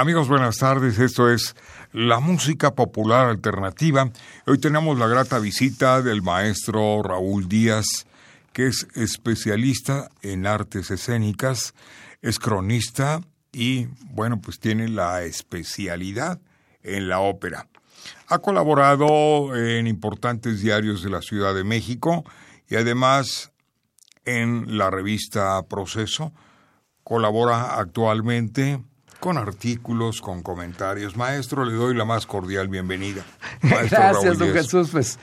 Amigos, buenas tardes. Esto es la música popular alternativa. Hoy tenemos la grata visita del maestro Raúl Díaz, que es especialista en artes escénicas, es cronista y, bueno, pues tiene la especialidad en la ópera. Ha colaborado en importantes diarios de la Ciudad de México y además en la revista Proceso. Colabora actualmente con artículos, con comentarios. Maestro, le doy la más cordial bienvenida. Gracias, don Jesús. Pues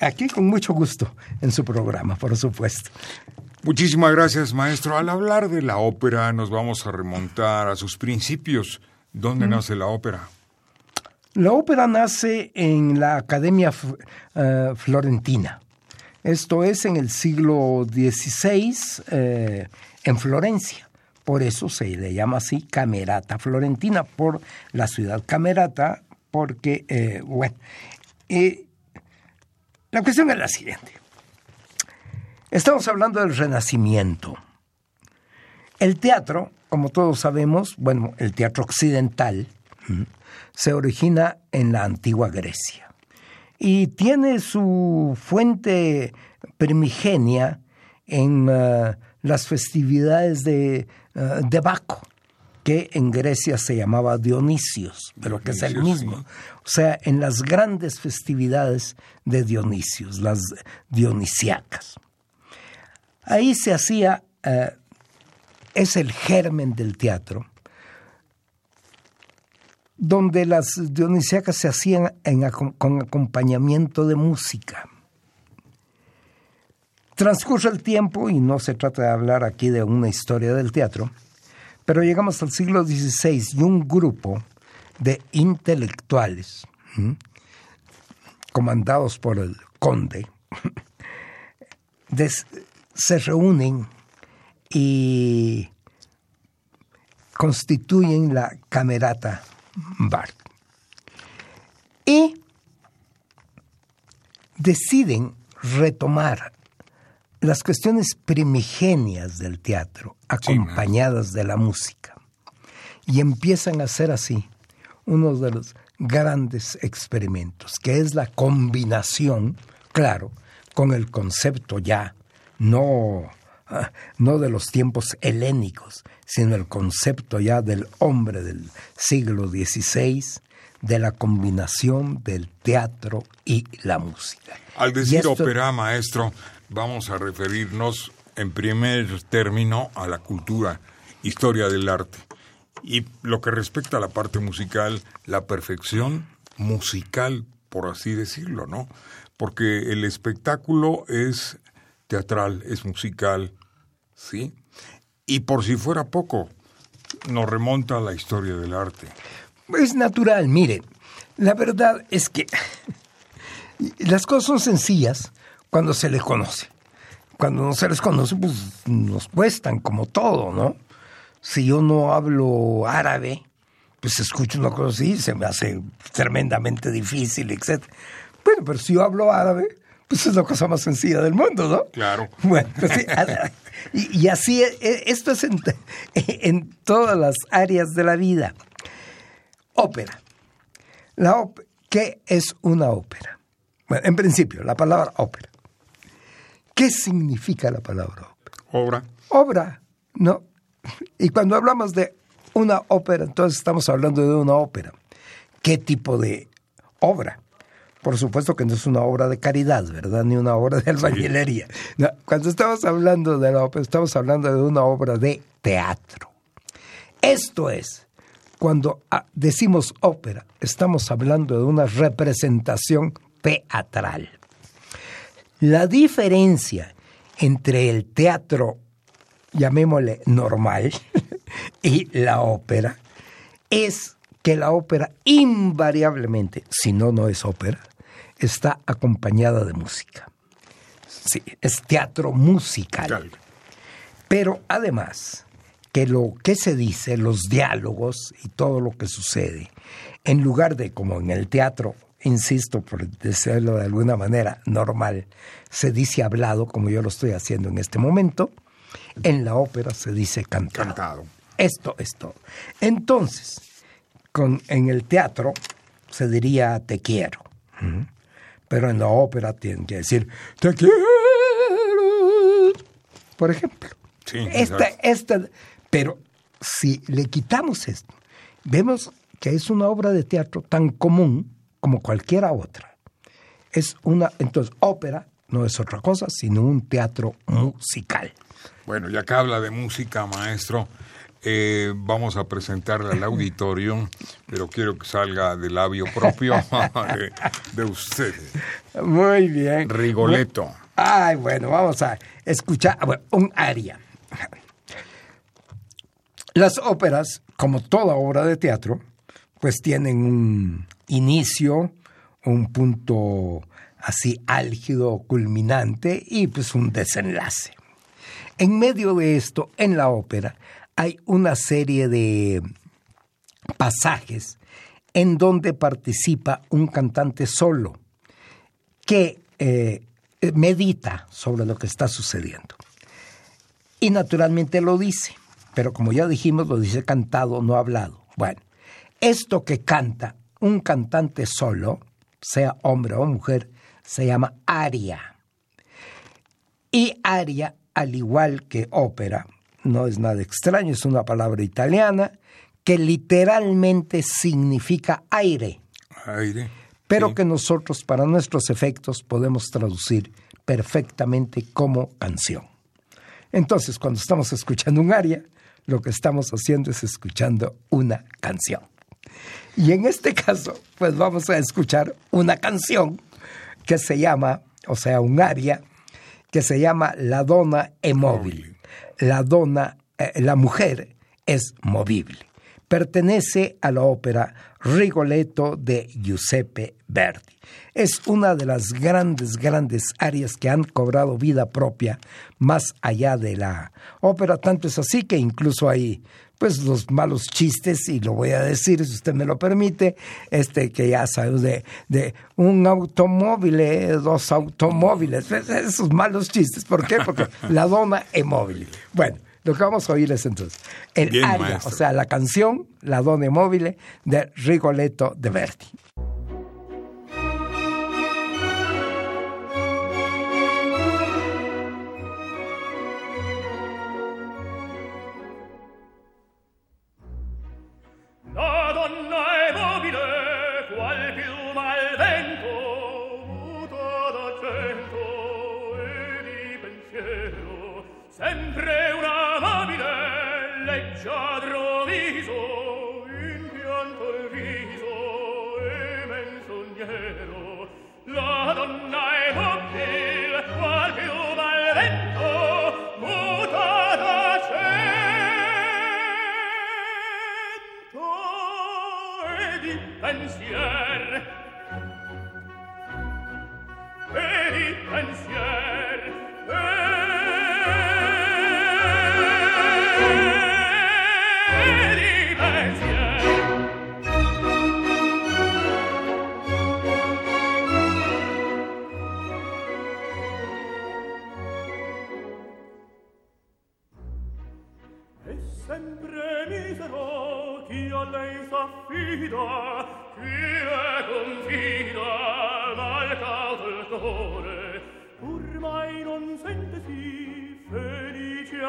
aquí con mucho gusto en su programa, por supuesto. Muchísimas gracias, maestro. Al hablar de la ópera, nos vamos a remontar a sus principios. ¿Dónde nace la ópera? La ópera nace en la Academia eh, Florentina. Esto es en el siglo XVI, eh, en Florencia. Por eso se le llama así Camerata Florentina, por la ciudad Camerata, porque, eh, bueno, eh, la cuestión es la siguiente. Estamos hablando del Renacimiento. El teatro, como todos sabemos, bueno, el teatro occidental, se origina en la antigua Grecia y tiene su fuente primigenia en eh, las festividades de eh, de Baco, que en Grecia se llamaba Dionisios, pero que es el mismo. O sea, en las grandes festividades de Dionisios, las dionisiacas. Ahí se hacía, eh, es el germen del teatro, donde las dionisiacas se hacían con acompañamiento de música. Transcurre el tiempo, y no se trata de hablar aquí de una historia del teatro, pero llegamos al siglo XVI y un grupo de intelectuales, comandados por el conde, se reúnen y constituyen la Camerata Bar. Y deciden retomar las cuestiones primigenias del teatro, acompañadas de la música. Y empiezan a ser así uno de los grandes experimentos, que es la combinación, claro, con el concepto ya, no, ah, no de los tiempos helénicos, sino el concepto ya del hombre del siglo XVI, de la combinación del teatro y la música. Al decir ópera, maestro, vamos a referirnos en primer término a la cultura, historia del arte. Y lo que respecta a la parte musical, la perfección musical, por así decirlo, ¿no? Porque el espectáculo es teatral, es musical, ¿sí? Y por si fuera poco, nos remonta a la historia del arte. Es natural, mire, la verdad es que las cosas son sencillas, cuando se les conoce. Cuando no se les conoce, pues nos cuestan como todo, ¿no? Si yo no hablo árabe, pues escucho una cosa así, se me hace tremendamente difícil, etc. Bueno, pero si yo hablo árabe, pues es la cosa más sencilla del mundo, ¿no? Claro. Bueno, pues sí, y, así, e, e, esto es en, en, todas las áreas de la vida. Ópera. La ¿Qué es una ópera? Bueno, en principio, la palabra ópera. ¿Qué significa la palabra ópera? Obra. Obra, ¿no? Y cuando hablamos de una ópera, entonces estamos hablando de una ópera. ¿Qué tipo de obra? Por supuesto que no es una obra de caridad, ¿verdad? Ni una obra de albañilería. cuando estamos hablando de la ópera, estamos hablando de una obra de teatro. Esto es, cuando ah, decimos ópera, estamos hablando de una representación teatral. La diferencia entre el teatro, llamémosle normal, y la ópera, es que la ópera invariablemente, si no, no es ópera, está acompañada de música. Sí, es teatro musical. Pero además, que lo que se dice, los diálogos y todo lo que sucede, en lugar de como en el teatro, insisto, por decirlo de alguna manera normal, se dice hablado, como yo lo estoy haciendo en este momento, en la ópera se dice cantado. cantado. Esto es todo. Entonces, con, en el teatro se diría te quiero, pero en la ópera tienen que decir te quiero, por ejemplo. Sí, esta, esta, pero si le quitamos esto, vemos que es una obra de teatro tan común como cualquiera otra. Es una, entonces, ópera no es otra cosa sino un teatro musical. Bueno, ya que habla de música, maestro, eh, vamos a presentarle al auditorio, pero quiero que salga del labio propio de, usted. Muy bien. Rigoletto. Ay, bueno, vamos a escuchar un aria. Las óperas, como toda obra de teatro, pues tienen un inicio, un punto así álgido, culminante y pues un desenlace. En medio de esto, en la ópera, hay una serie de pasajes en donde participa un cantante solo que eh, medita sobre lo que está sucediendo. Y naturalmente lo dice, pero como ya dijimos, lo dice cantado, no hablado. Bueno, esto que canta un cantante solo, sea hombre o mujer, se llama aria. Y aria, al igual que ópera, no es nada extraño, es una palabra italiana que literalmente significa aire. Aire. Pero que nosotros, para nuestros efectos, podemos traducir perfectamente como canción. Entonces, cuando estamos escuchando un aria, lo que estamos haciendo es escuchando una canción. Y en este caso, pues vamos a escuchar una canción que se llama, o sea, un aria, que se llama La donna è móvil. La donna, eh, la mujer es movible. Pertenece a la ópera Rigoletto de Giuseppe Verdi. Es una de las grandes, grandes áreas que han cobrado vida propia más allá de la ópera. Tanto es así que incluso hay pues los malos chistes, y lo voy a decir si usted me lo permite, este que ya sabes de, de un automóvil, eh, dos automóviles, pues, esos malos chistes. ¿Por qué? Porque la dona es móvil. Bueno, lo que vamos a oír es entonces el aria, o sea, la canción La dona móvil de Rigoletto de Verdi.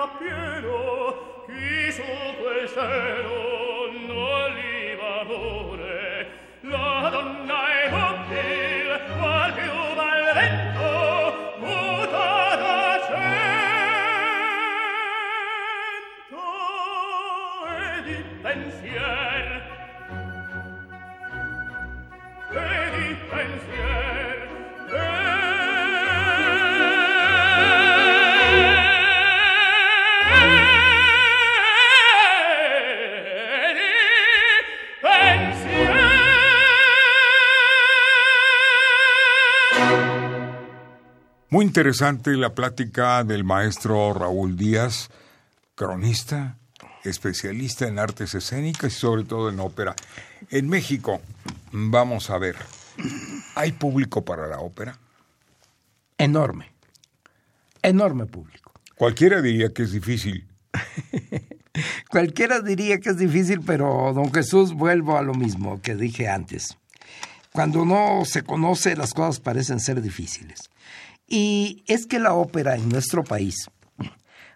appieno chi su quel cielo non li l'amore la donna è interesante la plática del maestro Raúl Díaz, cronista, especialista en artes escénicas y sobre todo en ópera. En México, vamos a ver, ¿hay público para la ópera? Enorme, enorme público. Cualquiera diría que es difícil. Cualquiera diría que es difícil, pero don Jesús, vuelvo a lo mismo que dije antes. Cuando no se conoce, las cosas parecen ser difíciles. Y es que la ópera en nuestro país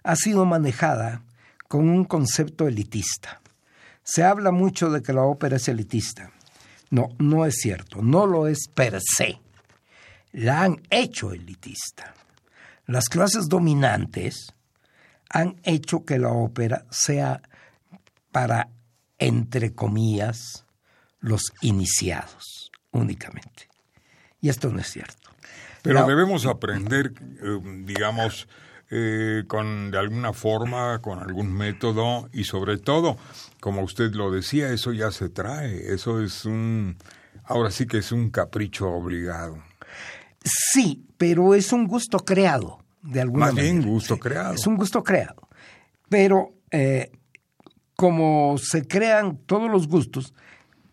ha sido manejada con un concepto elitista. Se habla mucho de que la ópera es elitista. No, no es cierto, no lo es per se. La han hecho elitista. Las clases dominantes han hecho que la ópera sea para, entre comillas, los iniciados únicamente. Y esto no es cierto. Pero debemos aprender, eh, digamos, eh, con de alguna forma, con algún método y sobre todo, como usted lo decía, eso ya se trae, eso es un, ahora sí que es un capricho obligado. Sí, pero es un gusto creado, de alguna Más manera. bien gusto creado. Es un gusto creado. Pero eh, como se crean todos los gustos,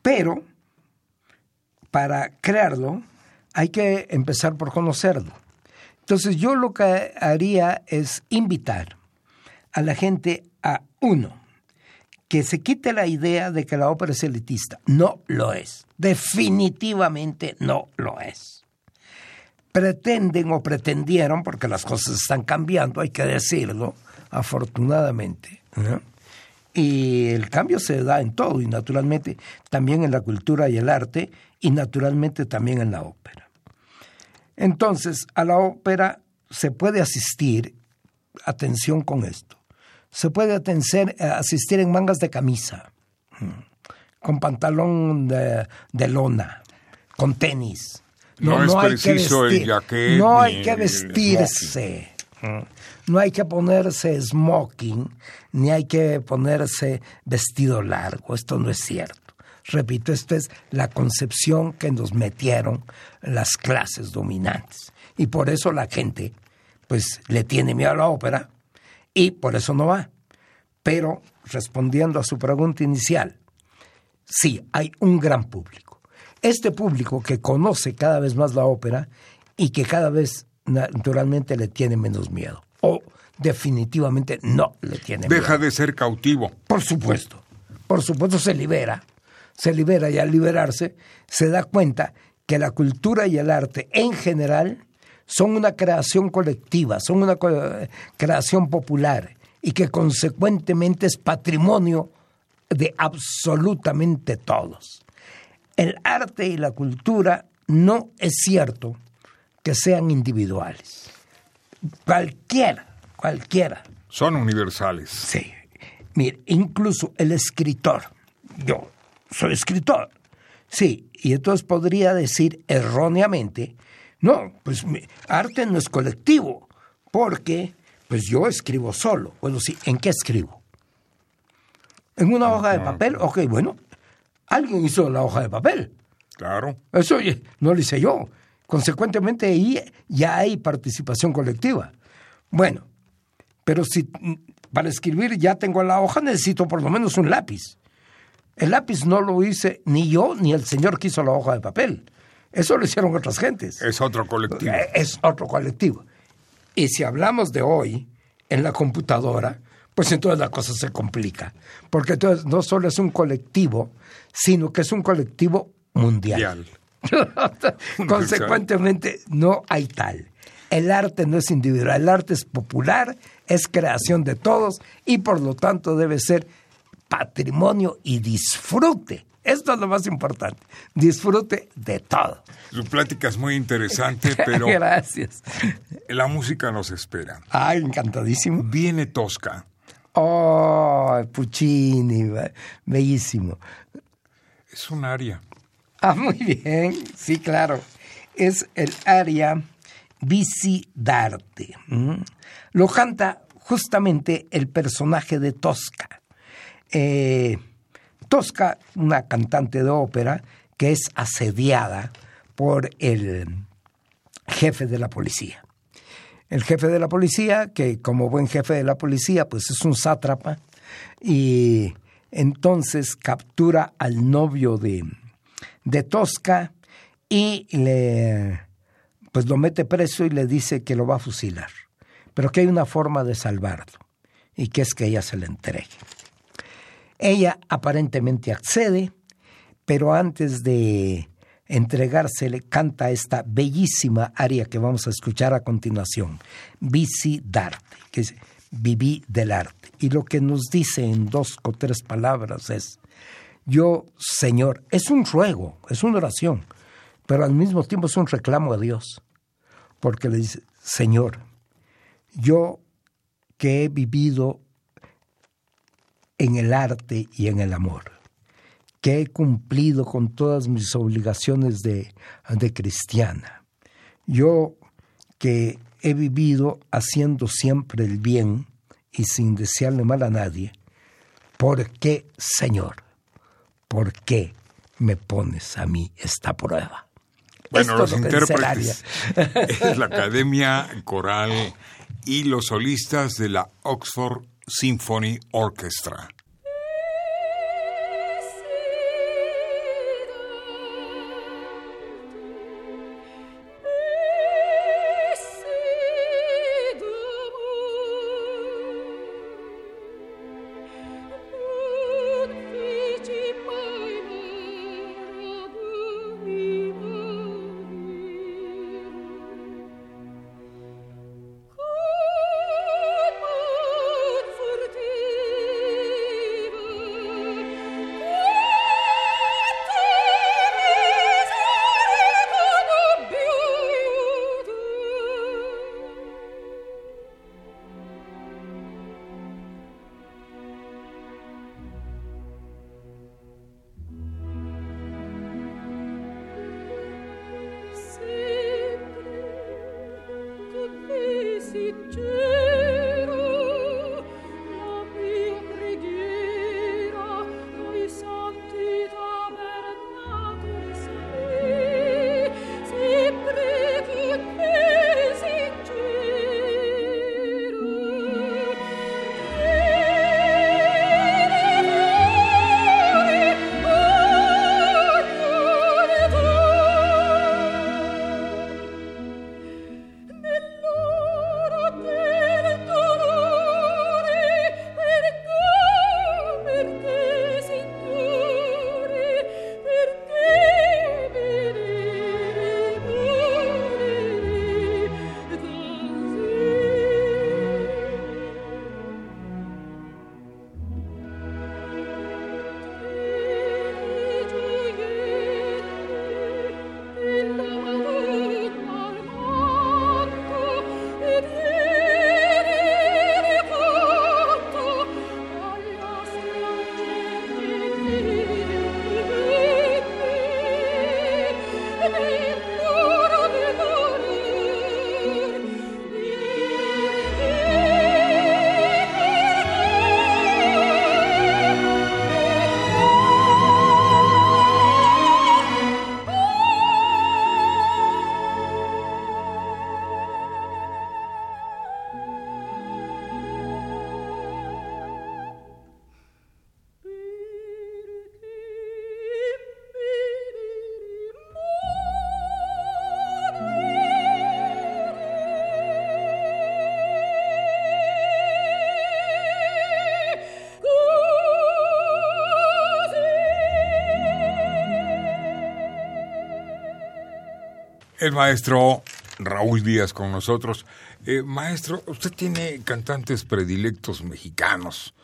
pero para crearlo hay que empezar por conocerlo. Entonces yo lo que haría es invitar a la gente a uno, que se quite la idea de que la ópera es elitista. No lo es. Definitivamente no lo es. Pretenden o pretendieron, porque las cosas están cambiando, hay que decirlo, afortunadamente. Y el cambio se da en todo, y naturalmente también en la cultura y el arte, y naturalmente también en la ópera. Entonces, a la ópera se puede asistir, atención con esto, se puede eh, asistir en mangas de camisa, mm, con pantalón de, de lona, con tenis. No es preciso el jaquet No hay que vestirse. No hay que ponerse smoking, ni hay que ponerse vestido largo. Esto no es cierto. Repito, esta es la concepción que nos metieron las clases dominantes. Y por eso la gente, pues, le tiene miedo a la ópera y por eso no va. Pero, respondiendo a su pregunta inicial, sí, hay un gran público. Este público que conoce cada vez más la ópera y que cada vez naturalmente le tiene menos miedo. O definitivamente no le tiene miedo. Deja de ser cautivo. Por supuesto. Por supuesto se libera. Se libera y al liberarse se da cuenta que la cultura y el arte en general son una creación colectiva, son una creación popular y que consecuentemente es patrimonio de absolutamente todos. El arte y la cultura no es cierto que sean individuales. Cualquiera, cualquiera Son universales. Sí. Mire, incluso el escritor. Yo soy escritor. Sí, y entonces podría decir erróneamente, no, pues mi arte no es colectivo, porque pues yo escribo solo. Bueno, sí, ¿en qué escribo? ¿En una hoja de papel? Ok, bueno, alguien hizo la hoja de papel. Claro. Eso no lo hice yo. Consecuentemente ahí ya hay participación colectiva. Bueno, pero si para escribir ya tengo la hoja, necesito por lo menos un lápiz. El lápiz no lo hice ni yo ni el señor que hizo la hoja de papel. Eso lo hicieron otras gentes. Es otro colectivo. Eh, Es otro colectivo. Y si hablamos de hoy en la computadora, pues entonces la cosa se complica. Porque entonces no solo es un colectivo, sino que es un colectivo mundial. Mundial. Consecuentemente, no hay tal. El arte no es individual, el arte es popular, es creación de todos y por lo tanto debe ser patrimonio y disfrute. Esto es lo más importante. Disfrute de todo. Su plática es muy interesante, pero Gracias. la música nos espera. Ay, encantadísimo. Viene Tosca. Oh, Puccini, be- bellísimo. Es un aria. Ah, muy bien, sí, claro. Es el aria Visidarte. ¿m? Lo canta justamente el personaje de Tosca. Eh, Tosca, una cantante de ópera que es asediada por el jefe de la policía. el jefe de la policía, que como buen jefe de la policía, pues es un sátrapa, y entonces captura al novio de, de Tosca y le pues lo mete preso y le dice que lo va a fusilar, pero que hay una forma de salvarlo y que es que ella se le entregue. Ella aparentemente accede, pero antes de entregarse le canta esta bellísima aria que vamos a escuchar a continuación, Bici d'arte, que es viví del arte. Y lo que nos dice en dos o tres palabras es, yo, Señor, es un ruego, es una oración, pero al mismo tiempo es un reclamo a Dios, porque le dice, Señor, yo que he vivido en el arte y en el amor, que he cumplido con todas mis obligaciones de, de cristiana, yo que he vivido haciendo siempre el bien y sin desearle mal a nadie, ¿por qué, Señor? ¿Por qué me pones a mí esta prueba? Bueno, los intérpretes es la Academia Coral y los solistas de la Oxford Symphony Orchestra. El maestro Raúl Díaz con nosotros. Eh, maestro, usted tiene cantantes predilectos mexicanos,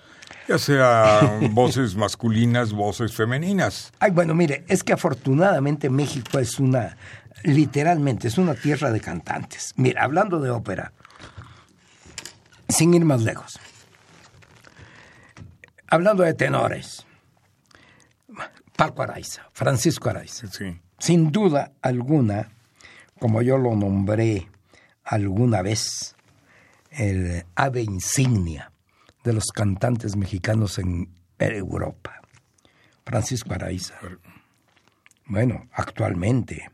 ya sea voces masculinas, voces femeninas. Ay, bueno, mire, es que afortunadamente México es una, literalmente, es una tierra de cantantes. Mira, hablando de ópera, sin ir más lejos, hablando de tenores, Paco Araiza, Francisco Araiza. Sí. Sin duda alguna, como yo lo nombré alguna vez, el ave insignia de los cantantes mexicanos en Europa, Francisco Araiza. Bueno, actualmente,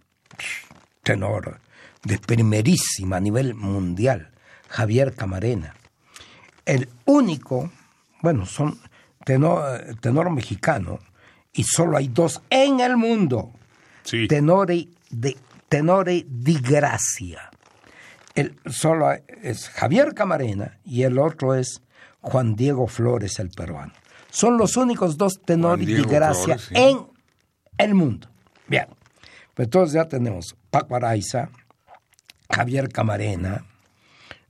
tenor de primerísima a nivel mundial, Javier Camarena. El único, bueno, son tenor, tenor mexicano, y solo hay dos en el mundo. Sí. Tenore de, tenore di Gracia. El, solo es Javier Camarena y el otro es Juan Diego Flores, el peruano. Son los únicos dos tenores di Gracia Flores, sí. en el mundo. Bien, pues entonces ya tenemos Paco Araiza, Javier Camarena,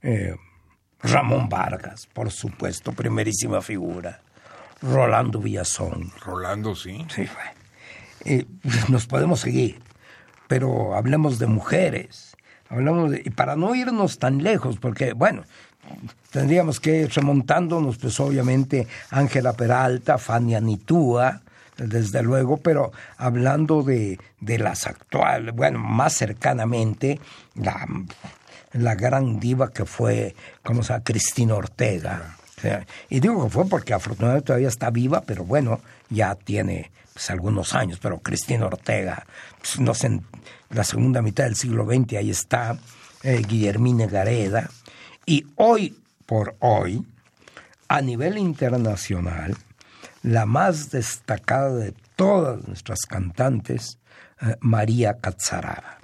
eh, Ramón Vargas, por supuesto, primerísima figura, Rolando Villazón. Rolando, sí. Sí. Eh, nos podemos seguir, pero hablemos de mujeres, hablamos de, y para no irnos tan lejos, porque bueno, tendríamos que ir remontándonos, pues obviamente Ángela Peralta, Fania Nitúa, desde luego, pero hablando de, de las actuales, bueno, más cercanamente, la, la gran diva que fue, ¿cómo se llama? Cristina Ortega. Y digo que fue porque afortunadamente todavía está viva, pero bueno, ya tiene pues, algunos años, pero Cristina Ortega, pues, no sé, en la segunda mitad del siglo XX, ahí está, eh, Guillermina Gareda, y hoy por hoy, a nivel internacional, la más destacada de todas nuestras cantantes, eh, María Catzaraba,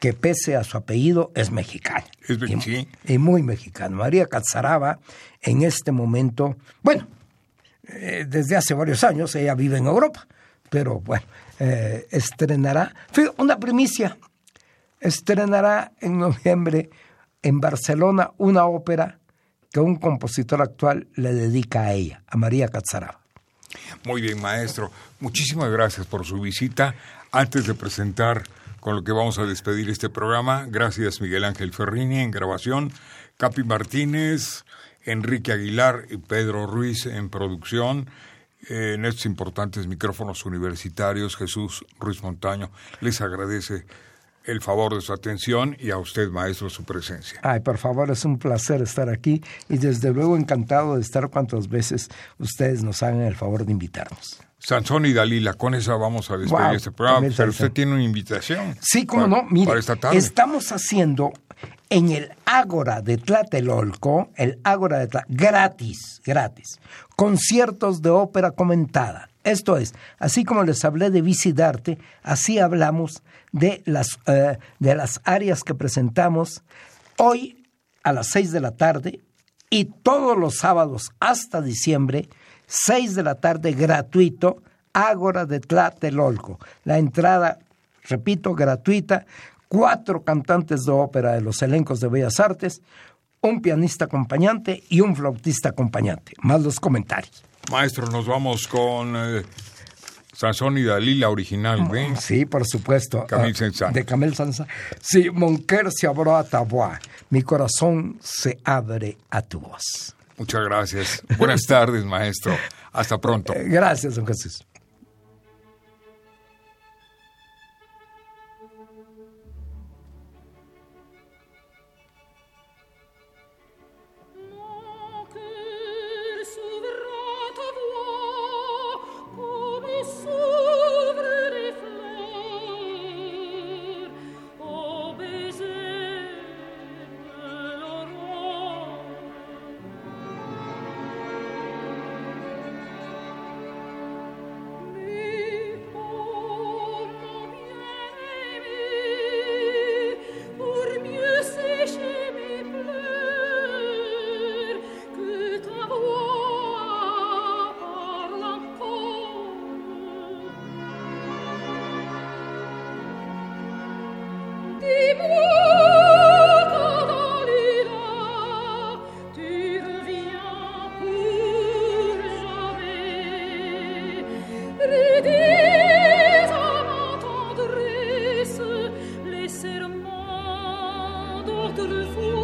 que pese a su apellido es mexicana. Es y, y muy mexicana. María Catzaraba, en este momento, bueno, eh, desde hace varios años ella vive en Europa, pero bueno, eh, estrenará, una primicia, estrenará en noviembre en Barcelona una ópera que un compositor actual le dedica a ella, a María Catzaraba. Muy bien, maestro. Muchísimas gracias por su visita. Antes de presentar con lo que vamos a despedir este programa, gracias Miguel Ángel Ferrini en grabación, Capi Martínez, Enrique Aguilar y Pedro Ruiz en producción. Eh, en estos importantes micrófonos universitarios, Jesús Ruiz Montaño les agradece el favor de su atención y a usted, maestro, su presencia. Ay, por favor, es un placer estar aquí y desde luego encantado de estar cuantas veces ustedes nos hagan el favor de invitarnos. Sansón y Dalila, con esa vamos a despedir Wow, este programa. Pero usted tiene una invitación. Sí, cómo para- no, mire, Para esta tarde. estamos haciendo en el Ágora de Tlatelolco, el Ágora de Tlatelolco, gratis, gratis, conciertos de ópera comentada. Esto es, así como les hablé de Vicidarte, así hablamos de las, eh, de las áreas que presentamos hoy a las seis de la tarde y todos los sábados hasta diciembre, 6 de la tarde gratuito, Ágora de Tlatelolco. La entrada, repito, gratuita, cuatro cantantes de ópera de los elencos de Bellas Artes, un pianista acompañante y un flautista acompañante, más los comentarios. Maestro, nos vamos con eh, Sansón y Dalila original, ¿ven? Sí, por supuesto. Camille Ah, Saint-Saëns. De Camille Saint-Saëns. Sí, mon cœur se abrió a ta voix. Mi corazón se abre a tu voz. Muchas gracias. Buenas tardes, maestro. Hasta pronto. Eh, Gracias, don Jesús. beautiful